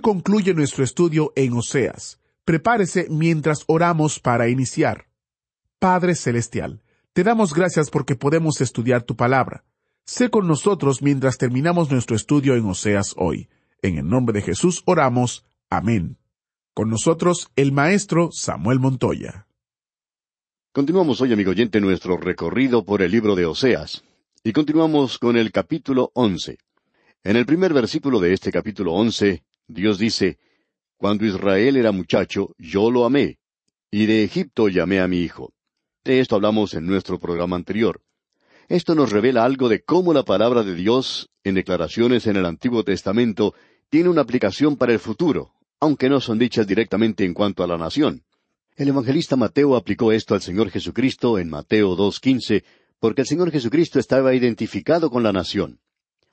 Concluye nuestro estudio en Oseas. Prepárese mientras oramos para iniciar. Padre Celestial, te damos gracias porque podemos estudiar tu palabra. Sé con nosotros mientras terminamos nuestro estudio en Oseas hoy. En el nombre de Jesús oramos. Amén. Con nosotros el maestro Samuel Montoya. Continuamos hoy, amigo oyente, nuestro recorrido por el libro de Oseas. Y continuamos con el capítulo once. En el primer versículo de este capítulo once, Dios dice, Cuando Israel era muchacho, yo lo amé, y de Egipto llamé a mi hijo. De esto hablamos en nuestro programa anterior. Esto nos revela algo de cómo la palabra de Dios, en declaraciones en el Antiguo Testamento, tiene una aplicación para el futuro, aunque no son dichas directamente en cuanto a la nación. El evangelista Mateo aplicó esto al Señor Jesucristo en Mateo 2.15, porque el Señor Jesucristo estaba identificado con la nación.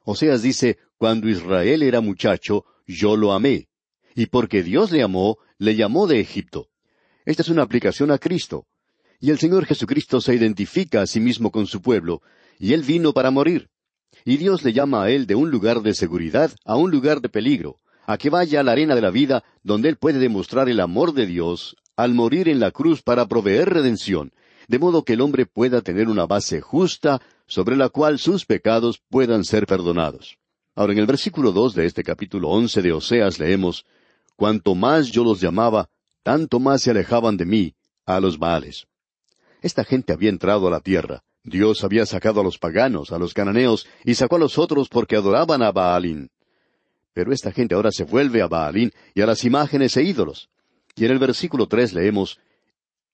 Oseas dice, cuando Israel era muchacho, yo lo amé. Y porque Dios le amó, le llamó de Egipto. Esta es una aplicación a Cristo. Y el Señor Jesucristo se identifica a sí mismo con su pueblo, y Él vino para morir. Y Dios le llama a Él de un lugar de seguridad a un lugar de peligro, a que vaya a la arena de la vida, donde Él puede demostrar el amor de Dios al morir en la cruz para proveer redención, de modo que el hombre pueda tener una base justa sobre la cual sus pecados puedan ser perdonados. Ahora, en el versículo dos de este capítulo once de Oseas leemos, Cuanto más yo los llamaba, tanto más se alejaban de mí, a los Baales. Esta gente había entrado a la tierra. Dios había sacado a los paganos, a los cananeos, y sacó a los otros porque adoraban a Baalín. Pero esta gente ahora se vuelve a Baalín y a las imágenes e ídolos. Y en el versículo tres leemos,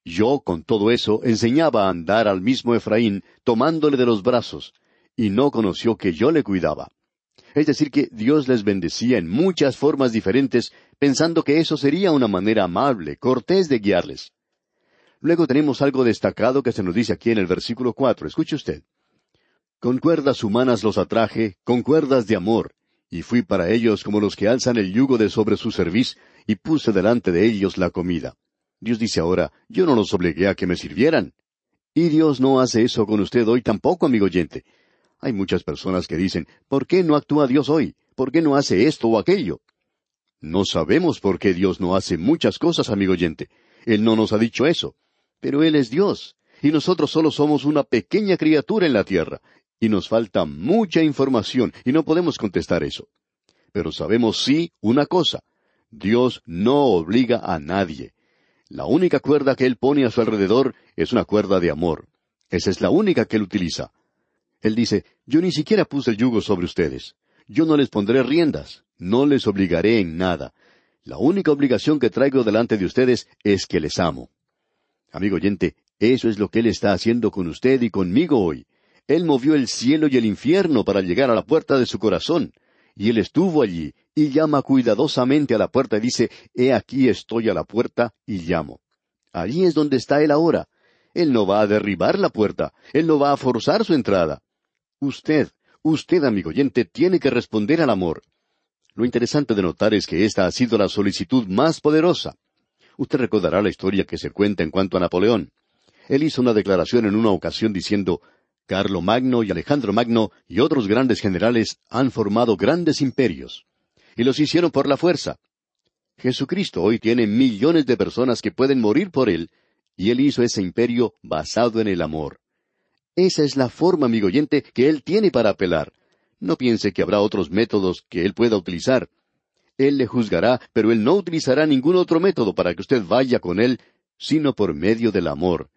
Yo, con todo eso, enseñaba a andar al mismo Efraín, tomándole de los brazos, y no conoció que yo le cuidaba. Es decir, que Dios les bendecía en muchas formas diferentes, pensando que eso sería una manera amable, cortés de guiarles. Luego tenemos algo destacado que se nos dice aquí en el versículo cuatro. Escuche usted. Con cuerdas humanas los atraje, con cuerdas de amor, y fui para ellos como los que alzan el yugo de sobre su cerviz, y puse delante de ellos la comida. Dios dice ahora, yo no los obligué a que me sirvieran. Y Dios no hace eso con usted hoy tampoco, amigo oyente. Hay muchas personas que dicen, ¿por qué no actúa Dios hoy? ¿Por qué no hace esto o aquello? No sabemos por qué Dios no hace muchas cosas, amigo oyente. Él no nos ha dicho eso. Pero Él es Dios, y nosotros solo somos una pequeña criatura en la tierra, y nos falta mucha información, y no podemos contestar eso. Pero sabemos sí una cosa. Dios no obliga a nadie. La única cuerda que Él pone a su alrededor es una cuerda de amor. Esa es la única que Él utiliza. Él dice, yo ni siquiera puse el yugo sobre ustedes. Yo no les pondré riendas. No les obligaré en nada. La única obligación que traigo delante de ustedes es que les amo. Amigo oyente, eso es lo que Él está haciendo con usted y conmigo hoy. Él movió el cielo y el infierno para llegar a la puerta de su corazón. Y Él estuvo allí, y llama cuidadosamente a la puerta y dice, He aquí estoy a la puerta y llamo. Allí es donde está Él ahora. Él no va a derribar la puerta, Él no va a forzar su entrada. Usted, usted, amigo oyente, tiene que responder al amor. Lo interesante de notar es que esta ha sido la solicitud más poderosa. Usted recordará la historia que se cuenta en cuanto a Napoleón. Él hizo una declaración en una ocasión diciendo, Carlo Magno y Alejandro Magno y otros grandes generales han formado grandes imperios. Y los hicieron por la fuerza. Jesucristo hoy tiene millones de personas que pueden morir por él, y él hizo ese imperio basado en el amor. Esa es la forma, amigo oyente, que Él tiene para apelar. No piense que habrá otros métodos que Él pueda utilizar. Él le juzgará, pero Él no utilizará ningún otro método para que usted vaya con Él, sino por medio del amor.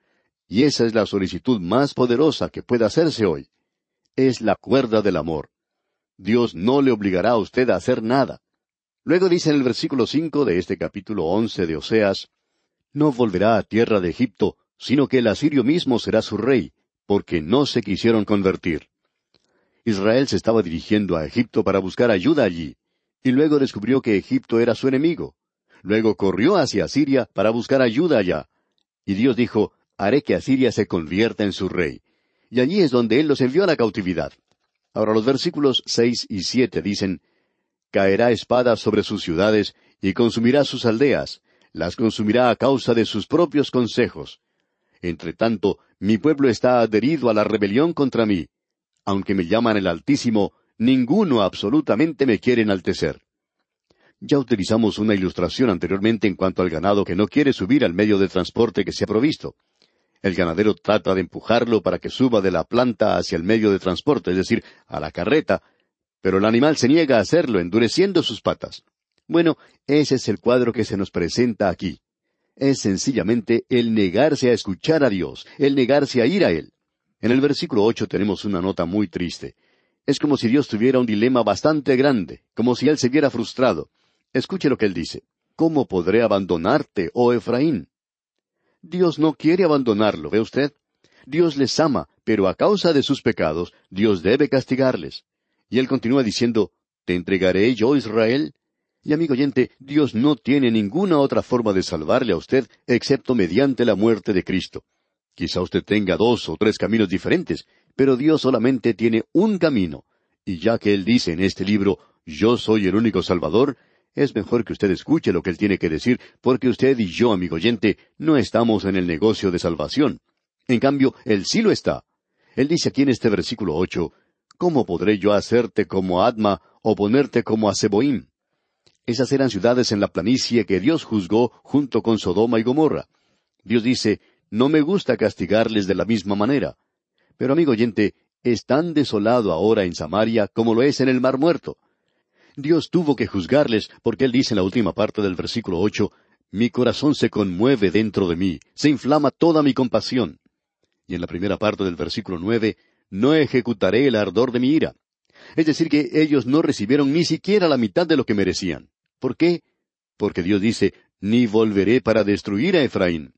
Y esa es la solicitud más poderosa que puede hacerse hoy. Es la cuerda del amor. Dios no le obligará a usted a hacer nada. Luego dice en el versículo cinco de este capítulo once de Oseas, No volverá a tierra de Egipto, sino que el asirio mismo será su rey, porque no se quisieron convertir. Israel se estaba dirigiendo a Egipto para buscar ayuda allí. y luego descubrió que Egipto era su enemigo. Luego corrió hacia Asiria para buscar ayuda allá. Y Dios dijo, haré que Asiria se convierta en su rey. Y allí es donde Él los envió a la cautividad. Ahora los versículos seis y siete dicen, Caerá espada sobre sus ciudades y consumirá sus aldeas, las consumirá a causa de sus propios consejos. Entre tanto, mi pueblo está adherido a la rebelión contra mí. Aunque me llaman el Altísimo, ninguno absolutamente me quiere enaltecer. Ya utilizamos una ilustración anteriormente en cuanto al ganado que no quiere subir al medio de transporte que se ha provisto. El ganadero trata de empujarlo para que suba de la planta hacia el medio de transporte, es decir, a la carreta, pero el animal se niega a hacerlo, endureciendo sus patas. Bueno, ese es el cuadro que se nos presenta aquí. Es sencillamente el negarse a escuchar a Dios, el negarse a ir a Él. En el versículo ocho tenemos una nota muy triste. Es como si Dios tuviera un dilema bastante grande, como si Él se viera frustrado. Escuche lo que Él dice. ¿Cómo podré abandonarte, oh Efraín? Dios no quiere abandonarlo, ¿ve usted? Dios les ama, pero a causa de sus pecados, Dios debe castigarles. Y Él continúa diciendo, ¿te entregaré yo, Israel? Y amigo oyente, Dios no tiene ninguna otra forma de salvarle a usted excepto mediante la muerte de Cristo. Quizá usted tenga dos o tres caminos diferentes, pero Dios solamente tiene un camino. Y ya que Él dice en este libro, Yo soy el único Salvador, es mejor que usted escuche lo que Él tiene que decir, porque usted y yo, amigo oyente, no estamos en el negocio de salvación. En cambio, Él sí lo está. Él dice aquí en este versículo ocho, ¿Cómo podré yo hacerte como Adma o ponerte como a Seboim? Esas eran ciudades en la planicie que Dios juzgó junto con Sodoma y Gomorra. Dios dice, no me gusta castigarles de la misma manera. Pero amigo oyente, es tan desolado ahora en Samaria como lo es en el Mar Muerto. Dios tuvo que juzgarles porque Él dice en la última parte del versículo ocho, Mi corazón se conmueve dentro de mí, se inflama toda mi compasión. Y en la primera parte del versículo nueve, No ejecutaré el ardor de mi ira. Es decir, que ellos no recibieron ni siquiera la mitad de lo que merecían. ¿Por qué? Porque Dios dice, Ni volveré para destruir a Efraín.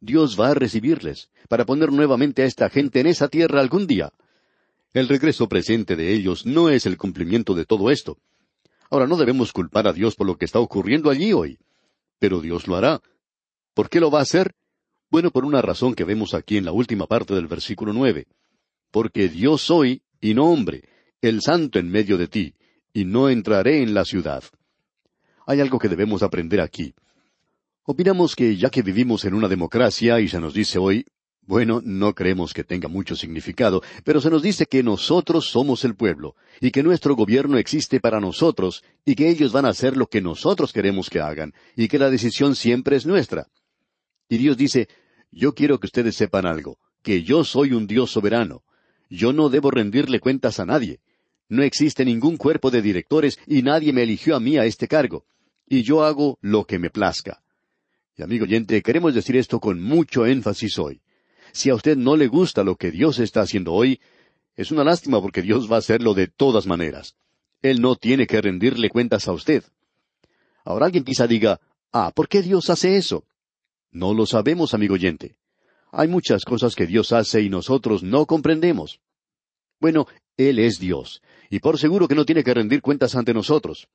Dios va a recibirles, para poner nuevamente a esta gente en esa tierra algún día. El regreso presente de ellos no es el cumplimiento de todo esto. Ahora no debemos culpar a Dios por lo que está ocurriendo allí hoy. Pero Dios lo hará. ¿Por qué lo va a hacer? Bueno, por una razón que vemos aquí en la última parte del versículo nueve. Porque Dios soy, y no hombre, el santo en medio de ti, y no entraré en la ciudad. Hay algo que debemos aprender aquí. Opinamos que ya que vivimos en una democracia y se nos dice hoy, bueno, no creemos que tenga mucho significado, pero se nos dice que nosotros somos el pueblo, y que nuestro gobierno existe para nosotros, y que ellos van a hacer lo que nosotros queremos que hagan, y que la decisión siempre es nuestra. Y Dios dice, yo quiero que ustedes sepan algo, que yo soy un Dios soberano. Yo no debo rendirle cuentas a nadie. No existe ningún cuerpo de directores y nadie me eligió a mí a este cargo. Y yo hago lo que me plazca. Y amigo oyente, queremos decir esto con mucho énfasis hoy. Si a usted no le gusta lo que Dios está haciendo hoy, es una lástima porque Dios va a hacerlo de todas maneras. Él no tiene que rendirle cuentas a usted. Ahora alguien quizá diga, ah, ¿por qué Dios hace eso? No lo sabemos, amigo oyente. Hay muchas cosas que Dios hace y nosotros no comprendemos. Bueno, Él es Dios, y por seguro que no tiene que rendir cuentas ante nosotros.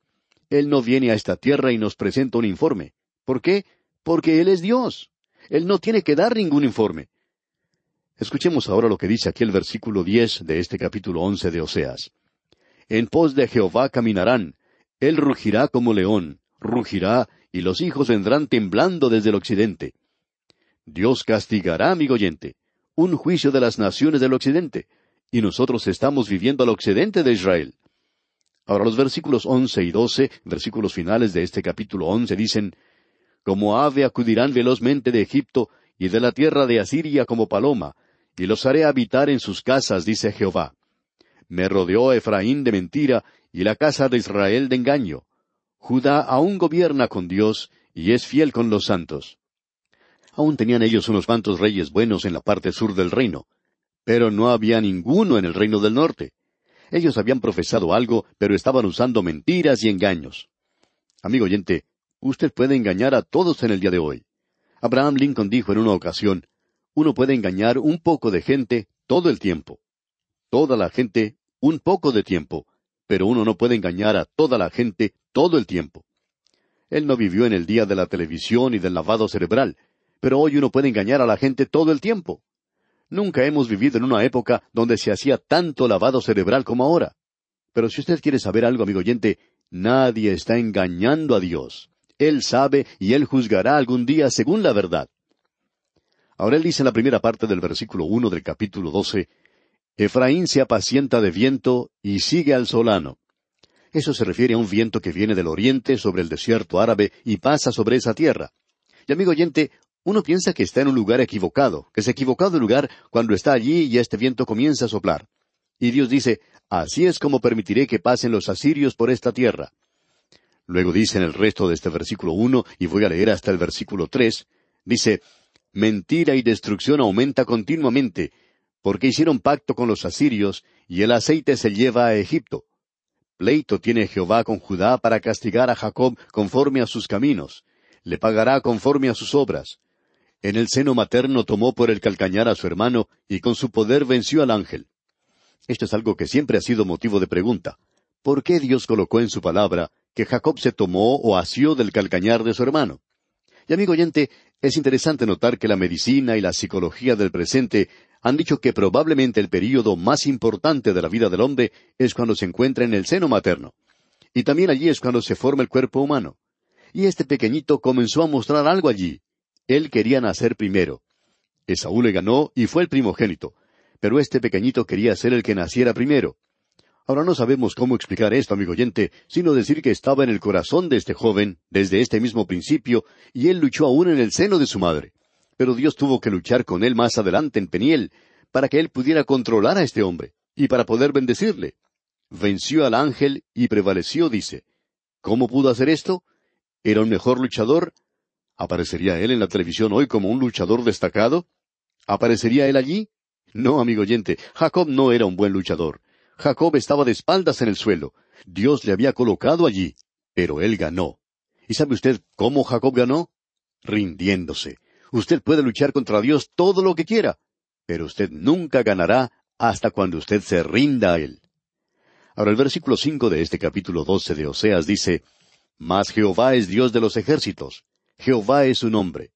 Él no viene a esta tierra y nos presenta un informe. ¿Por qué? porque Él es Dios. Él no tiene que dar ningún informe. Escuchemos ahora lo que dice aquí el versículo diez de este capítulo once de Oseas. En pos de Jehová caminarán, Él rugirá como león, rugirá, y los hijos vendrán temblando desde el occidente. Dios castigará, amigo oyente, un juicio de las naciones del occidente, y nosotros estamos viviendo al occidente de Israel. Ahora los versículos once y doce, versículos finales de este capítulo once, dicen, como ave acudirán velozmente de Egipto y de la tierra de Asiria como paloma, y los haré habitar en sus casas, dice Jehová. Me rodeó Efraín de mentira y la casa de Israel de engaño. Judá aún gobierna con Dios y es fiel con los santos. Aún tenían ellos unos cuantos reyes buenos en la parte sur del reino, pero no había ninguno en el reino del norte. Ellos habían profesado algo, pero estaban usando mentiras y engaños. Amigo oyente, Usted puede engañar a todos en el día de hoy. Abraham Lincoln dijo en una ocasión, uno puede engañar un poco de gente todo el tiempo. Toda la gente un poco de tiempo, pero uno no puede engañar a toda la gente todo el tiempo. Él no vivió en el día de la televisión y del lavado cerebral, pero hoy uno puede engañar a la gente todo el tiempo. Nunca hemos vivido en una época donde se hacía tanto lavado cerebral como ahora. Pero si usted quiere saber algo, amigo oyente, nadie está engañando a Dios. Él sabe y Él juzgará algún día según la verdad. Ahora él dice en la primera parte del versículo uno del capítulo doce, Efraín se apacienta de viento y sigue al solano. Eso se refiere a un viento que viene del oriente sobre el desierto árabe y pasa sobre esa tierra. Y amigo oyente, uno piensa que está en un lugar equivocado, que se equivocado el lugar cuando está allí y este viento comienza a soplar. Y Dios dice, así es como permitiré que pasen los asirios por esta tierra. Luego dice en el resto de este versículo uno, y voy a leer hasta el versículo tres, dice, Mentira y destrucción aumenta continuamente, porque hicieron pacto con los asirios, y el aceite se lleva a Egipto. Pleito tiene Jehová con Judá para castigar a Jacob conforme a sus caminos. Le pagará conforme a sus obras. En el seno materno tomó por el calcañar a su hermano, y con su poder venció al ángel. Esto es algo que siempre ha sido motivo de pregunta. ¿Por qué Dios colocó en su palabra que Jacob se tomó o asió del calcañar de su hermano? Y amigo oyente, es interesante notar que la medicina y la psicología del presente han dicho que probablemente el período más importante de la vida del hombre es cuando se encuentra en el seno materno. Y también allí es cuando se forma el cuerpo humano. Y este pequeñito comenzó a mostrar algo allí. Él quería nacer primero. Esaú le ganó y fue el primogénito. Pero este pequeñito quería ser el que naciera primero. Ahora no sabemos cómo explicar esto, amigo oyente, sino decir que estaba en el corazón de este joven desde este mismo principio, y él luchó aún en el seno de su madre. Pero Dios tuvo que luchar con él más adelante en Peniel, para que él pudiera controlar a este hombre, y para poder bendecirle. Venció al ángel y prevaleció, dice. ¿Cómo pudo hacer esto? ¿Era un mejor luchador? ¿Aparecería él en la televisión hoy como un luchador destacado? ¿Aparecería él allí? No, amigo oyente, Jacob no era un buen luchador. Jacob estaba de espaldas en el suelo. Dios le había colocado allí, pero él ganó. ¿Y sabe usted cómo Jacob ganó? Rindiéndose. Usted puede luchar contra Dios todo lo que quiera, pero usted nunca ganará hasta cuando usted se rinda a Él. Ahora el versículo cinco de este capítulo doce de Oseas dice, Mas Jehová es Dios de los ejércitos, Jehová es su nombre.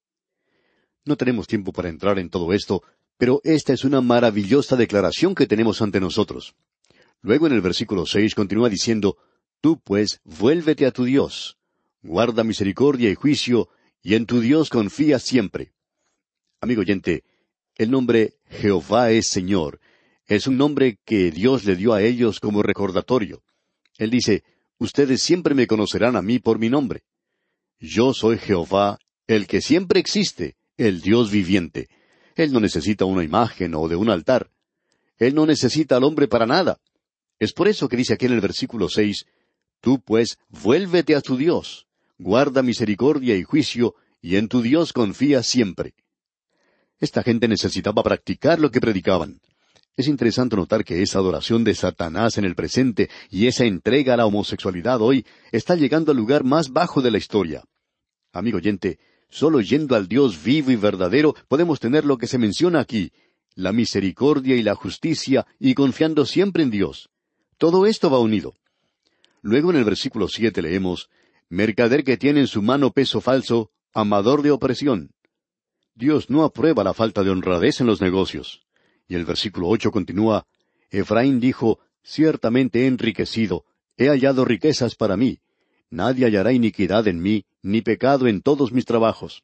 No tenemos tiempo para entrar en todo esto, pero esta es una maravillosa declaración que tenemos ante nosotros. Luego en el versículo seis continúa diciendo, Tú pues vuélvete a tu Dios, guarda misericordia y juicio, y en tu Dios confía siempre. Amigo oyente, el nombre Jehová es Señor es un nombre que Dios le dio a ellos como recordatorio. Él dice, Ustedes siempre me conocerán a mí por mi nombre. Yo soy Jehová, el que siempre existe, el Dios viviente. Él no necesita una imagen o de un altar. Él no necesita al hombre para nada. Es por eso que dice aquí en el versículo seis, Tú pues vuélvete a tu Dios, guarda misericordia y juicio, y en tu Dios confía siempre. Esta gente necesitaba practicar lo que predicaban. Es interesante notar que esa adoración de Satanás en el presente y esa entrega a la homosexualidad hoy está llegando al lugar más bajo de la historia. Amigo oyente, solo yendo al Dios vivo y verdadero podemos tener lo que se menciona aquí, la misericordia y la justicia y confiando siempre en Dios. Todo esto va unido. Luego en el versículo siete leemos, Mercader que tiene en su mano peso falso, amador de opresión. Dios no aprueba la falta de honradez en los negocios. Y el versículo ocho continúa, Efraín dijo, Ciertamente he enriquecido, he hallado riquezas para mí. Nadie hallará iniquidad en mí, ni pecado en todos mis trabajos.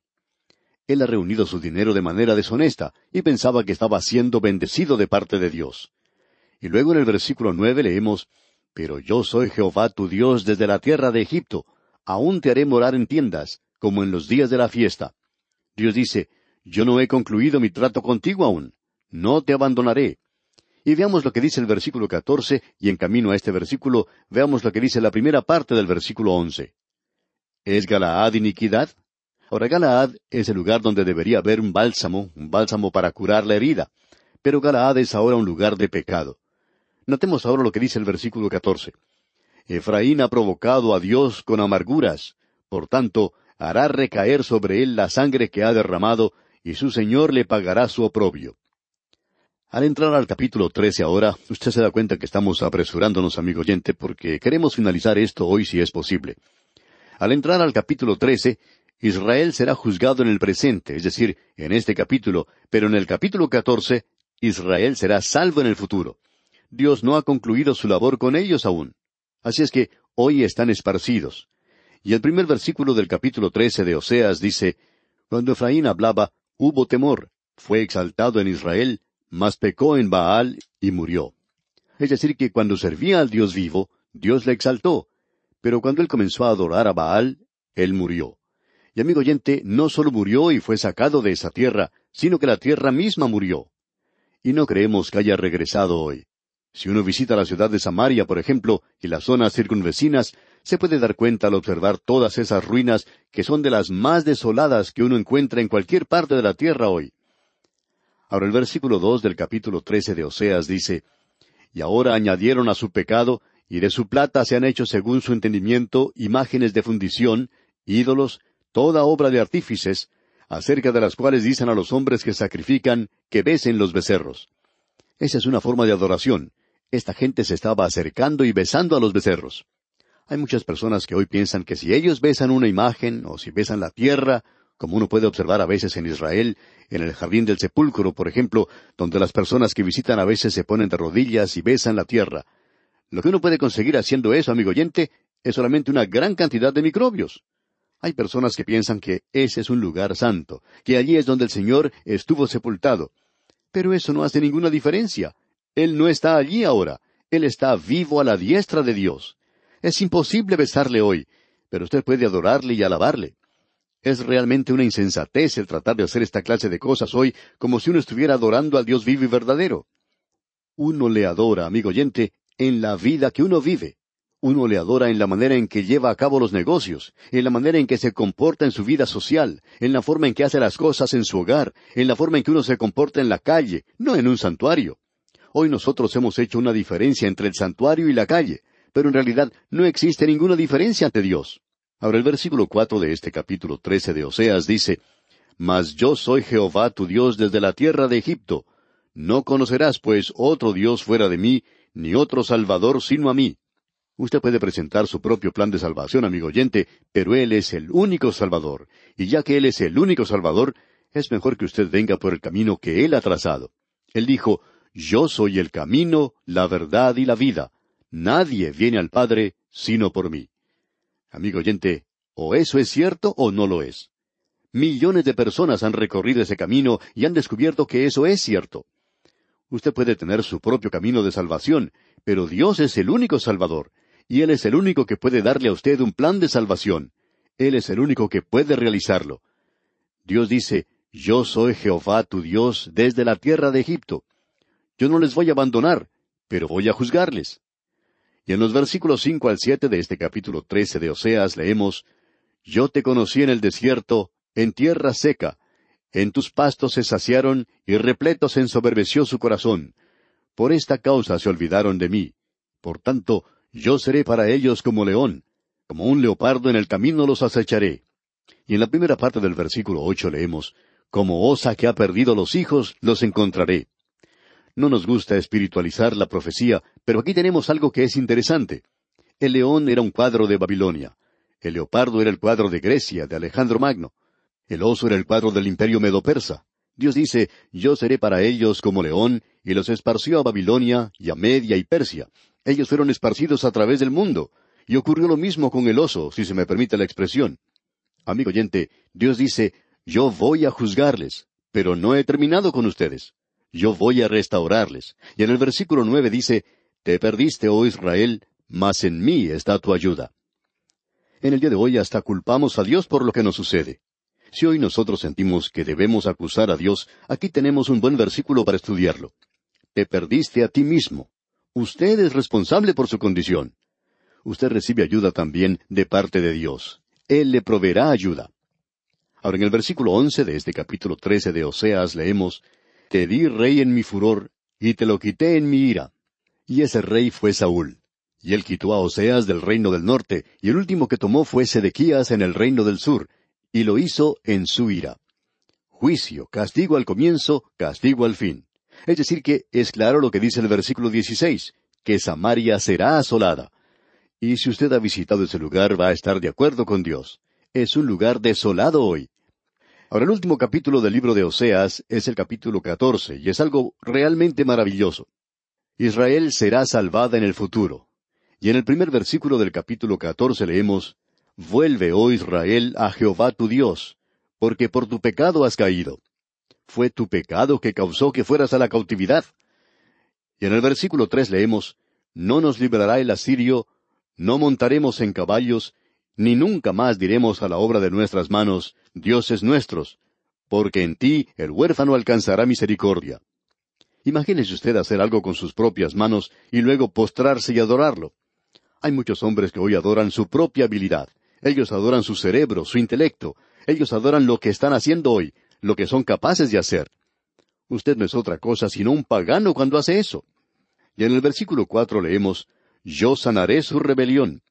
Él ha reunido su dinero de manera deshonesta y pensaba que estaba siendo bendecido de parte de Dios. Y luego en el versículo nueve leemos, Pero yo soy Jehová tu Dios desde la tierra de Egipto, aún te haré morar en tiendas, como en los días de la fiesta. Dios dice, Yo no he concluido mi trato contigo aún, no te abandonaré. Y veamos lo que dice el versículo catorce, y en camino a este versículo, veamos lo que dice la primera parte del versículo once. ¿Es Galaad iniquidad? Ahora Galaad es el lugar donde debería haber un bálsamo, un bálsamo para curar la herida. Pero Galaad es ahora un lugar de pecado. Notemos ahora lo que dice el versículo catorce. Efraín ha provocado a Dios con amarguras, por tanto, hará recaer sobre él la sangre que ha derramado, y su Señor le pagará su oprobio. Al entrar al capítulo 13 ahora, usted se da cuenta que estamos apresurándonos, amigo oyente, porque queremos finalizar esto hoy si es posible. Al entrar al capítulo 13, Israel será juzgado en el presente, es decir, en este capítulo, pero en el capítulo 14, Israel será salvo en el futuro. Dios no ha concluido su labor con ellos aún. Así es que hoy están esparcidos. Y el primer versículo del capítulo 13 de Oseas dice, Cuando Efraín hablaba, hubo temor, fue exaltado en Israel, mas pecó en Baal y murió. Es decir, que cuando servía al Dios vivo, Dios le exaltó, pero cuando él comenzó a adorar a Baal, él murió. Y amigo oyente, no solo murió y fue sacado de esa tierra, sino que la tierra misma murió. Y no creemos que haya regresado hoy. Si uno visita la ciudad de Samaria, por ejemplo, y las zonas circunvecinas, se puede dar cuenta al observar todas esas ruinas que son de las más desoladas que uno encuentra en cualquier parte de la tierra hoy. Ahora el versículo dos del capítulo trece de Oseas dice, Y ahora añadieron a su pecado, y de su plata se han hecho según su entendimiento imágenes de fundición, ídolos, toda obra de artífices, acerca de las cuales dicen a los hombres que sacrifican, que besen los becerros. Esa es una forma de adoración. Esta gente se estaba acercando y besando a los becerros. Hay muchas personas que hoy piensan que si ellos besan una imagen, o si besan la tierra, como uno puede observar a veces en Israel, en el jardín del sepulcro, por ejemplo, donde las personas que visitan a veces se ponen de rodillas y besan la tierra. Lo que uno puede conseguir haciendo eso, amigo oyente, es solamente una gran cantidad de microbios. Hay personas que piensan que ese es un lugar santo, que allí es donde el Señor estuvo sepultado. Pero eso no hace ninguna diferencia. Él no está allí ahora. Él está vivo a la diestra de Dios. Es imposible besarle hoy, pero usted puede adorarle y alabarle. Es realmente una insensatez el tratar de hacer esta clase de cosas hoy como si uno estuviera adorando al Dios vivo y verdadero. Uno le adora, amigo oyente, en la vida que uno vive. Uno le adora en la manera en que lleva a cabo los negocios, en la manera en que se comporta en su vida social, en la forma en que hace las cosas en su hogar, en la forma en que uno se comporta en la calle, no en un santuario. Hoy nosotros hemos hecho una diferencia entre el santuario y la calle, pero en realidad no existe ninguna diferencia ante Dios. Ahora el versículo cuatro de este capítulo trece de Oseas dice, Mas yo soy Jehová tu Dios desde la tierra de Egipto. No conocerás, pues, otro Dios fuera de mí, ni otro Salvador sino a mí. Usted puede presentar su propio plan de salvación, amigo oyente, pero Él es el único Salvador, y ya que Él es el único Salvador, es mejor que usted venga por el camino que Él ha trazado. Él dijo, Yo soy el camino, la verdad y la vida. Nadie viene al Padre sino por mí. Amigo oyente, o eso es cierto o no lo es. Millones de personas han recorrido ese camino y han descubierto que eso es cierto. Usted puede tener su propio camino de salvación, pero Dios es el único Salvador, y Él es el único que puede darle a usted un plan de salvación. Él es el único que puede realizarlo. Dios dice, Yo soy Jehová tu Dios desde la tierra de Egipto. Yo no les voy a abandonar, pero voy a juzgarles. Y en los versículos cinco al siete de este capítulo trece de Oseas leemos Yo te conocí en el desierto, en tierra seca, en tus pastos se saciaron y repleto se ensoberbeció su corazón. Por esta causa se olvidaron de mí. Por tanto, yo seré para ellos como león, como un leopardo en el camino los acecharé. Y en la primera parte del versículo ocho leemos Como osa que ha perdido los hijos, los encontraré. No nos gusta espiritualizar la profecía, pero aquí tenemos algo que es interesante. El león era un cuadro de Babilonia. El leopardo era el cuadro de Grecia, de Alejandro Magno. El oso era el cuadro del imperio medo-persa. Dios dice, yo seré para ellos como león, y los esparció a Babilonia, y a Media y Persia. Ellos fueron esparcidos a través del mundo. Y ocurrió lo mismo con el oso, si se me permite la expresión. Amigo oyente, Dios dice, yo voy a juzgarles, pero no he terminado con ustedes yo voy a restaurarles. Y en el versículo nueve dice, Te perdiste, oh Israel, mas en mí está tu ayuda. En el día de hoy hasta culpamos a Dios por lo que nos sucede. Si hoy nosotros sentimos que debemos acusar a Dios, aquí tenemos un buen versículo para estudiarlo. Te perdiste a ti mismo. Usted es responsable por su condición. Usted recibe ayuda también de parte de Dios. Él le proveerá ayuda. Ahora en el versículo once de este capítulo trece de Oseas leemos te di rey en mi furor, y te lo quité en mi ira. Y ese rey fue Saúl. Y él quitó a Oseas del reino del norte, y el último que tomó fue Sedequías en el reino del sur, y lo hizo en su ira. Juicio, castigo al comienzo, castigo al fin. Es decir, que es claro lo que dice el versículo 16, que Samaria será asolada. Y si usted ha visitado ese lugar, va a estar de acuerdo con Dios. Es un lugar desolado hoy. Ahora, el último capítulo del libro de Oseas es el capítulo 14, y es algo realmente maravilloso. Israel será salvada en el futuro. Y en el primer versículo del capítulo 14 leemos, Vuelve, oh Israel, a Jehová tu Dios, porque por tu pecado has caído. Fue tu pecado que causó que fueras a la cautividad. Y en el versículo tres leemos, No nos librará el asirio, no montaremos en caballos, ni nunca más diremos a la obra de nuestras manos, dioses nuestros, porque en ti el huérfano alcanzará misericordia. Imagínese usted hacer algo con sus propias manos y luego postrarse y adorarlo. Hay muchos hombres que hoy adoran su propia habilidad. Ellos adoran su cerebro, su intelecto. Ellos adoran lo que están haciendo hoy, lo que son capaces de hacer. Usted no es otra cosa sino un pagano cuando hace eso. Y en el versículo cuatro leemos, Yo sanaré su rebelión.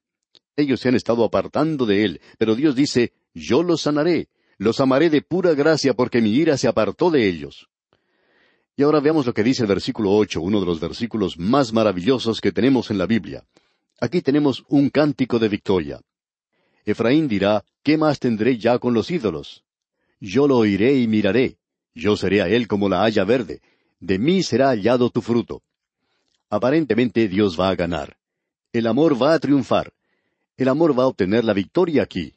Ellos se han estado apartando de él, pero Dios dice, Yo los sanaré, los amaré de pura gracia porque mi ira se apartó de ellos. Y ahora veamos lo que dice el versículo ocho, uno de los versículos más maravillosos que tenemos en la Biblia. Aquí tenemos un cántico de victoria. Efraín dirá, ¿qué más tendré ya con los ídolos? Yo lo oiré y miraré. Yo seré a él como la haya verde. De mí será hallado tu fruto. Aparentemente Dios va a ganar. El amor va a triunfar. El amor va a obtener la victoria aquí.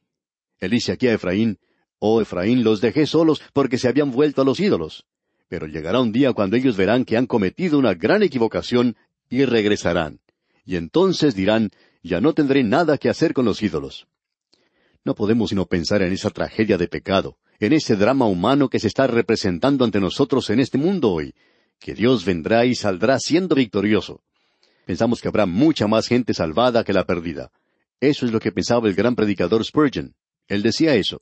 Él dice aquí a Efraín, Oh Efraín, los dejé solos porque se habían vuelto a los ídolos. Pero llegará un día cuando ellos verán que han cometido una gran equivocación y regresarán. Y entonces dirán, ya no tendré nada que hacer con los ídolos. No podemos sino pensar en esa tragedia de pecado, en ese drama humano que se está representando ante nosotros en este mundo hoy, que Dios vendrá y saldrá siendo victorioso. Pensamos que habrá mucha más gente salvada que la perdida. Eso es lo que pensaba el gran predicador Spurgeon. Él decía eso.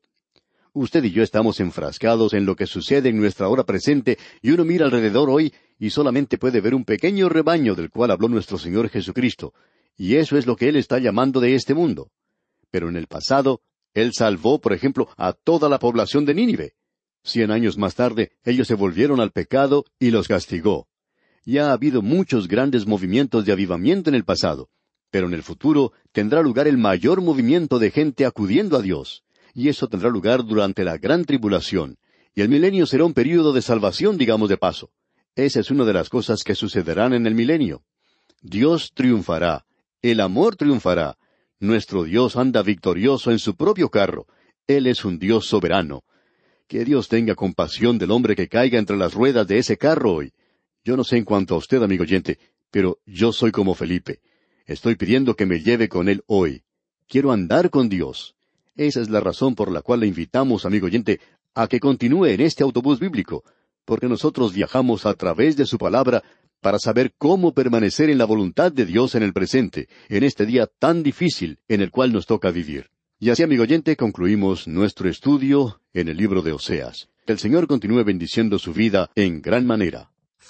Usted y yo estamos enfrascados en lo que sucede en nuestra hora presente y uno mira alrededor hoy y solamente puede ver un pequeño rebaño del cual habló nuestro Señor Jesucristo. Y eso es lo que Él está llamando de este mundo. Pero en el pasado él salvó, por ejemplo, a toda la población de Nínive. Cien años más tarde, ellos se volvieron al pecado y los castigó. Ya ha habido muchos grandes movimientos de avivamiento en el pasado, pero en el futuro tendrá lugar el mayor movimiento de gente acudiendo a Dios, y eso tendrá lugar durante la gran tribulación, y el milenio será un período de salvación, digamos de paso. Esa es una de las cosas que sucederán en el milenio. Dios triunfará, el amor triunfará, nuestro Dios anda victorioso en su propio carro. Él es un Dios soberano. Que Dios tenga compasión del hombre que caiga entre las ruedas de ese carro hoy. Yo no sé en cuanto a usted, amigo oyente, pero yo soy como Felipe. Estoy pidiendo que me lleve con él hoy. Quiero andar con Dios. Esa es la razón por la cual le invitamos, amigo oyente, a que continúe en este autobús bíblico, porque nosotros viajamos a través de su palabra para saber cómo permanecer en la voluntad de Dios en el presente, en este día tan difícil en el cual nos toca vivir. Y así, amigo oyente, concluimos nuestro estudio en el libro de Oseas. Que el Señor continúe bendiciendo su vida en gran manera.